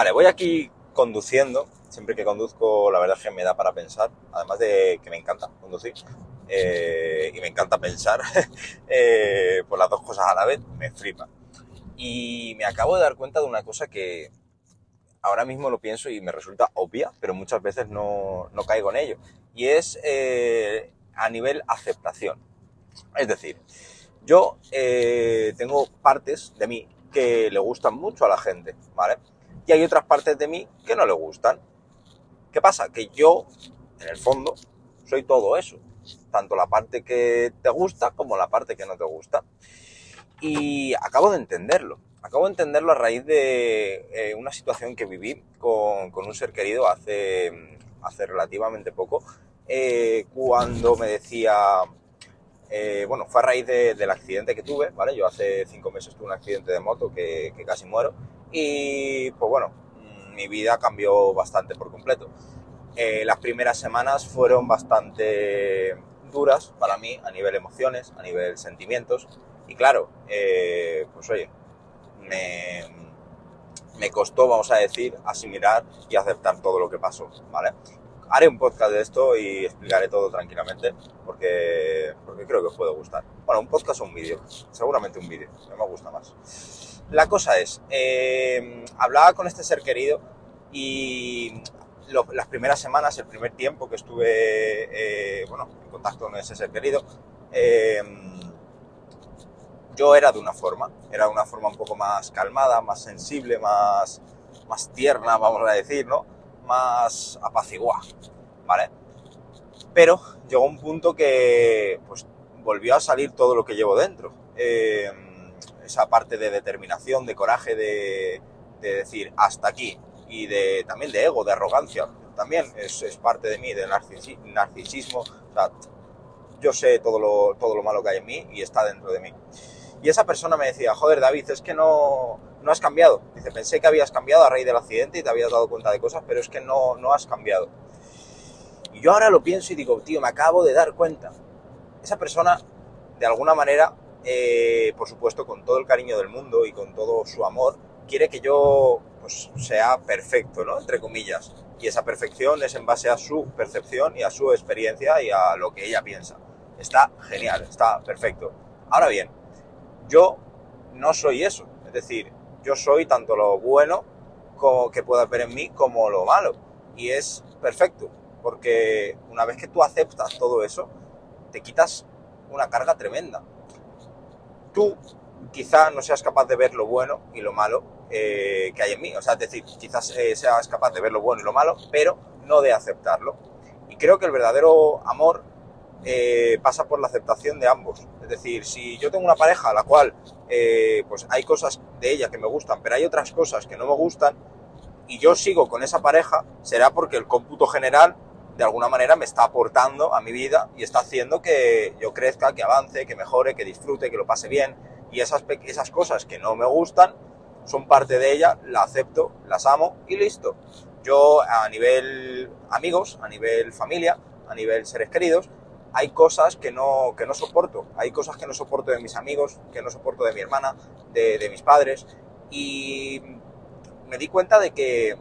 Vale, voy aquí conduciendo. Siempre que conduzco, la verdad es que me da para pensar. Además de que me encanta conducir. eh, y me encanta pensar eh, por las dos cosas a la vez. Me flipa. Y me acabo de dar cuenta de una cosa que ahora mismo lo pienso y me resulta obvia, pero muchas veces no, no caigo en ello. Y es eh, a nivel aceptación. Es decir, yo eh, tengo partes de mí que le gustan mucho a la gente, ¿vale? Y hay otras partes de mí que no le gustan. ¿Qué pasa? Que yo, en el fondo, soy todo eso. Tanto la parte que te gusta como la parte que no te gusta. Y acabo de entenderlo. Acabo de entenderlo a raíz de eh, una situación que viví con, con, un ser querido hace, hace relativamente poco, eh, cuando me decía, eh, bueno, fue a raíz de, del accidente que tuve, ¿vale? Yo hace cinco meses tuve un accidente de moto que, que casi muero y, pues bueno, mi vida cambió bastante por completo. Eh, las primeras semanas fueron bastante duras para mí a nivel emociones, a nivel sentimientos y claro, eh, pues oye, me, me costó, vamos a decir, asimilar y aceptar todo lo que pasó, ¿vale? Haré un podcast de esto y explicaré todo tranquilamente porque, porque creo que os puede gustar. Bueno, un podcast o un vídeo, seguramente un vídeo, me gusta más. La cosa es, eh, hablaba con este ser querido y lo, las primeras semanas, el primer tiempo que estuve eh, bueno, en contacto con ese ser querido, eh, yo era de una forma, era de una forma un poco más calmada, más sensible, más, más tierna, vamos a decir, ¿no? Más apaciguada, ¿vale? Pero llegó un punto que pues volvió a salir todo lo que llevo dentro. Eh, esa parte de determinación, de coraje, de, de, decir hasta aquí y de también de ego, de arrogancia. También es, parte de mí, de narcisismo. O yo sé todo lo, todo lo malo que hay en mí y está dentro de mí. Y esa persona me decía, joder David, es que no, no has cambiado. Dice, pensé que habías cambiado a raíz del accidente y te habías dado cuenta de cosas, pero es que no, no has cambiado. Y yo ahora lo pienso y digo, tío, me acabo de dar cuenta. Esa persona, de alguna manera, eh, por supuesto, con todo el cariño del mundo y con todo su amor, quiere que yo pues, sea perfecto, ¿no? Entre comillas. Y esa perfección es en base a su percepción y a su experiencia y a lo que ella piensa. Está genial, está perfecto. Ahora bien, yo no soy eso. Es decir, yo soy tanto lo bueno como que pueda ver en mí como lo malo. Y es perfecto, porque una vez que tú aceptas todo eso, te quitas una carga tremenda. Tú quizá no seas capaz de ver lo bueno y lo malo eh, que hay en mí. O sea, es decir, quizás eh, seas capaz de ver lo bueno y lo malo, pero no de aceptarlo. Y creo que el verdadero amor eh, pasa por la aceptación de ambos. Es decir, si yo tengo una pareja a la cual eh, pues hay cosas de ella que me gustan, pero hay otras cosas que no me gustan, y yo sigo con esa pareja, será porque el cómputo general de alguna manera me está aportando a mi vida y está haciendo que yo crezca, que avance, que mejore, que disfrute, que lo pase bien. Y esas, esas cosas que no me gustan son parte de ella, la acepto, las amo y listo. Yo a nivel amigos, a nivel familia, a nivel seres queridos, hay cosas que no, que no soporto. Hay cosas que no soporto de mis amigos, que no soporto de mi hermana, de, de mis padres. Y me di cuenta de que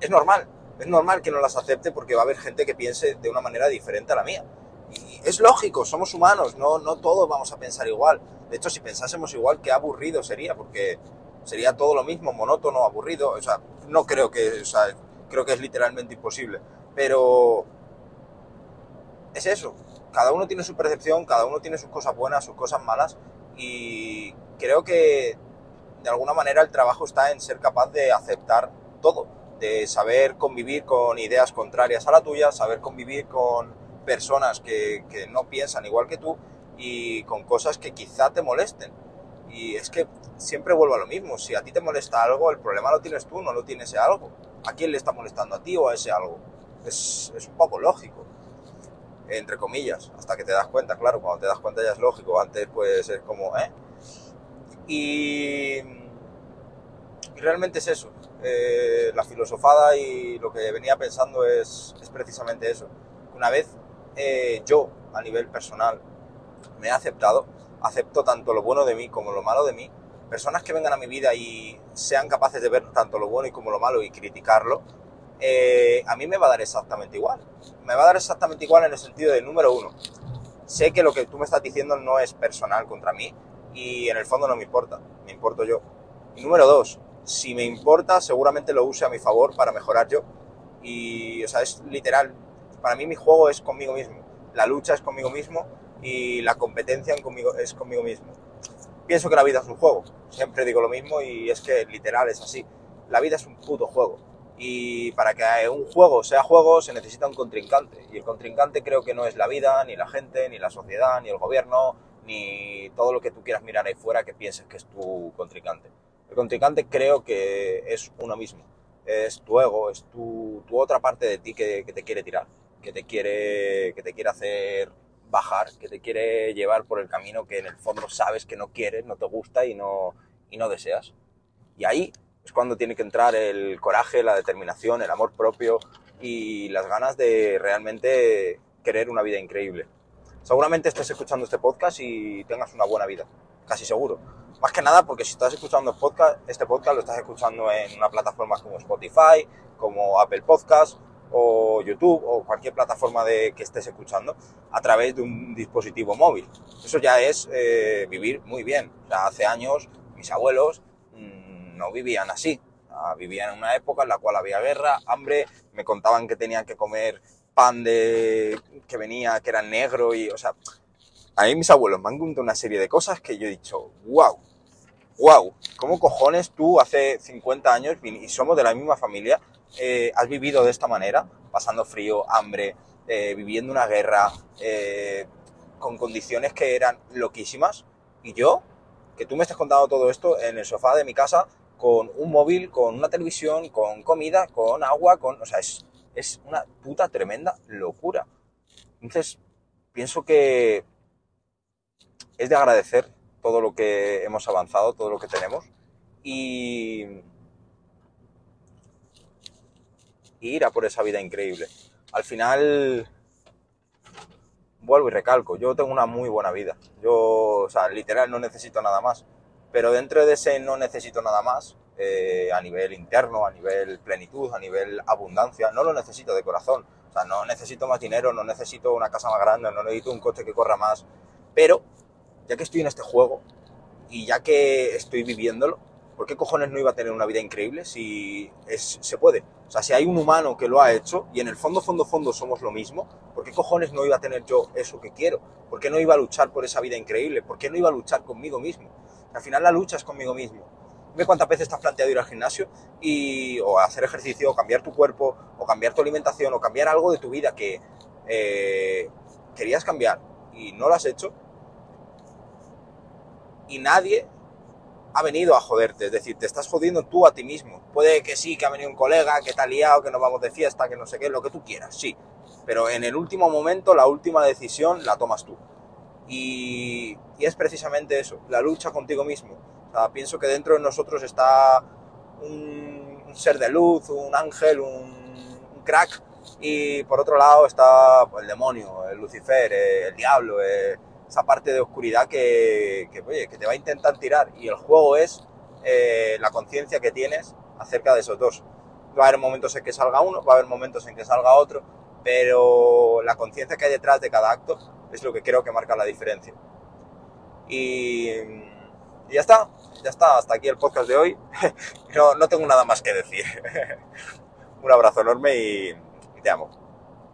es normal, es normal que no las acepte porque va a haber gente que piense de una manera diferente a la mía. Y es lógico, somos humanos, no, no todos vamos a pensar igual. De hecho, si pensásemos igual, qué aburrido sería, porque sería todo lo mismo, monótono, aburrido. O sea, no creo que, o sea, creo que es literalmente imposible. Pero es eso, cada uno tiene su percepción, cada uno tiene sus cosas buenas, sus cosas malas, y creo que de alguna manera el trabajo está en ser capaz de aceptar todo, de saber convivir con ideas contrarias a la tuya, saber convivir con personas que, que no piensan igual que tú y con cosas que quizá te molesten. Y es que siempre vuelvo a lo mismo, si a ti te molesta algo, el problema lo tienes tú, no lo tiene ese algo. ¿A quién le está molestando? ¿A ti o a ese algo? Es, es un poco lógico entre comillas, hasta que te das cuenta, claro, cuando te das cuenta ya es lógico, antes pues es como, ¿eh? Y, y realmente es eso, eh, la filosofada y lo que venía pensando es, es precisamente eso. Una vez eh, yo, a nivel personal, me he aceptado, acepto tanto lo bueno de mí como lo malo de mí, personas que vengan a mi vida y sean capaces de ver tanto lo bueno y como lo malo y criticarlo, eh, a mí me va a dar exactamente igual. Me va a dar exactamente igual en el sentido de, número uno, sé que lo que tú me estás diciendo no es personal contra mí y en el fondo no me importa, me importo yo. Y número dos, si me importa, seguramente lo use a mi favor para mejorar yo. Y, o sea, es literal, para mí mi juego es conmigo mismo, la lucha es conmigo mismo y la competencia es conmigo mismo. Pienso que la vida es un juego, siempre digo lo mismo y es que literal es así. La vida es un puto juego y para que un juego sea juego se necesita un contrincante. Y el contrincante creo que no es la vida, ni la gente, ni la sociedad, ni el gobierno, ni todo lo que tú quieras mirar ahí fuera que pienses que es tu contrincante. El contrincante creo que es uno mismo. Es tu ego, es tu, otra parte de ti que, que, te quiere tirar, que te quiere, que te quiere hacer bajar, que te quiere llevar por el camino que en el fondo sabes que no quieres, no te gusta y no, y no deseas. Y ahí es cuando tiene que entrar el coraje, la determinación, el amor propio y las ganas de realmente querer una vida increíble. Seguramente estés escuchando este podcast y tengas una buena vida, casi seguro. Más que nada porque si estás escuchando podcast, este podcast lo estás escuchando en una plataforma como Spotify, como Apple Podcast o YouTube o cualquier plataforma de, que estés escuchando a través de un dispositivo móvil. Eso ya es eh, vivir muy bien. O sea, hace años mis abuelos no vivían así. Vivían en una época en la cual había guerra, hambre, me contaban que tenían que comer pan de que venía, que era negro y, o sea, a mí mis abuelos me han contado una serie de cosas que yo he dicho, wow, wow, ¿cómo cojones tú hace 50 años y somos de la misma familia, eh, has vivido de esta manera, pasando frío, hambre, eh, viviendo una guerra, eh, con condiciones que eran loquísimas y yo, que tú me estés contando todo esto en el sofá de mi casa, con un móvil, con una televisión, con comida, con agua, con... O sea, es, es una puta tremenda locura. Entonces, pienso que es de agradecer todo lo que hemos avanzado, todo lo que tenemos y, ir a por esa vida increíble. Al final, vuelvo y recalco, yo tengo una muy buena vida. Yo, o sea, literal no necesito nada más. Pero dentro de ese no necesito nada más, eh, a nivel interno, a nivel plenitud, a nivel abundancia, no lo necesito de corazón. O sea, no necesito más dinero, no necesito una casa más grande, no necesito un coche que corra más. Pero, ya que estoy en este juego y ya que estoy viviéndolo, ¿por qué cojones no iba a tener una vida increíble si se puede? O sea, si hay un humano que lo ha hecho y en el fondo, fondo, fondo somos lo mismo, ¿por qué cojones no iba a tener yo eso que quiero? ¿Por qué no iba a luchar por esa vida increíble? ¿Por qué no iba a luchar conmigo mismo? Al final la lucha es conmigo mismo. Ve cuántas veces has planteado ir al gimnasio y, o hacer ejercicio, o cambiar tu cuerpo, o cambiar tu alimentación, o cambiar algo de tu vida que eh, querías cambiar y no lo has hecho. Y nadie ha venido a joderte, es decir, te estás jodiendo tú a ti mismo. Puede que sí, que ha venido un colega, que te ha liado, que nos vamos de fiesta, que no sé qué, lo que tú quieras, sí. Pero en el último momento, la última decisión la tomas tú. Y, es precisamente eso, la lucha contigo mismo. Pienso que dentro de nosotros está un, ser de luz, un ángel, un, crack, y por otro lado está el demonio, el Lucifer, eh, el diablo, eh, esa parte de oscuridad que, que, te va a intentar tirar. Y el juego es eh, la conciencia que tienes acerca de esos dos. Va a haber momentos en que salga uno, va a haber momentos en que salga otro, pero la conciencia que hay detrás de cada acto es lo que creo que marca la diferencia. Y, ya está, ya está, hasta aquí el podcast de hoy. no, no tengo nada más que decir. Un abrazo enorme y te amo.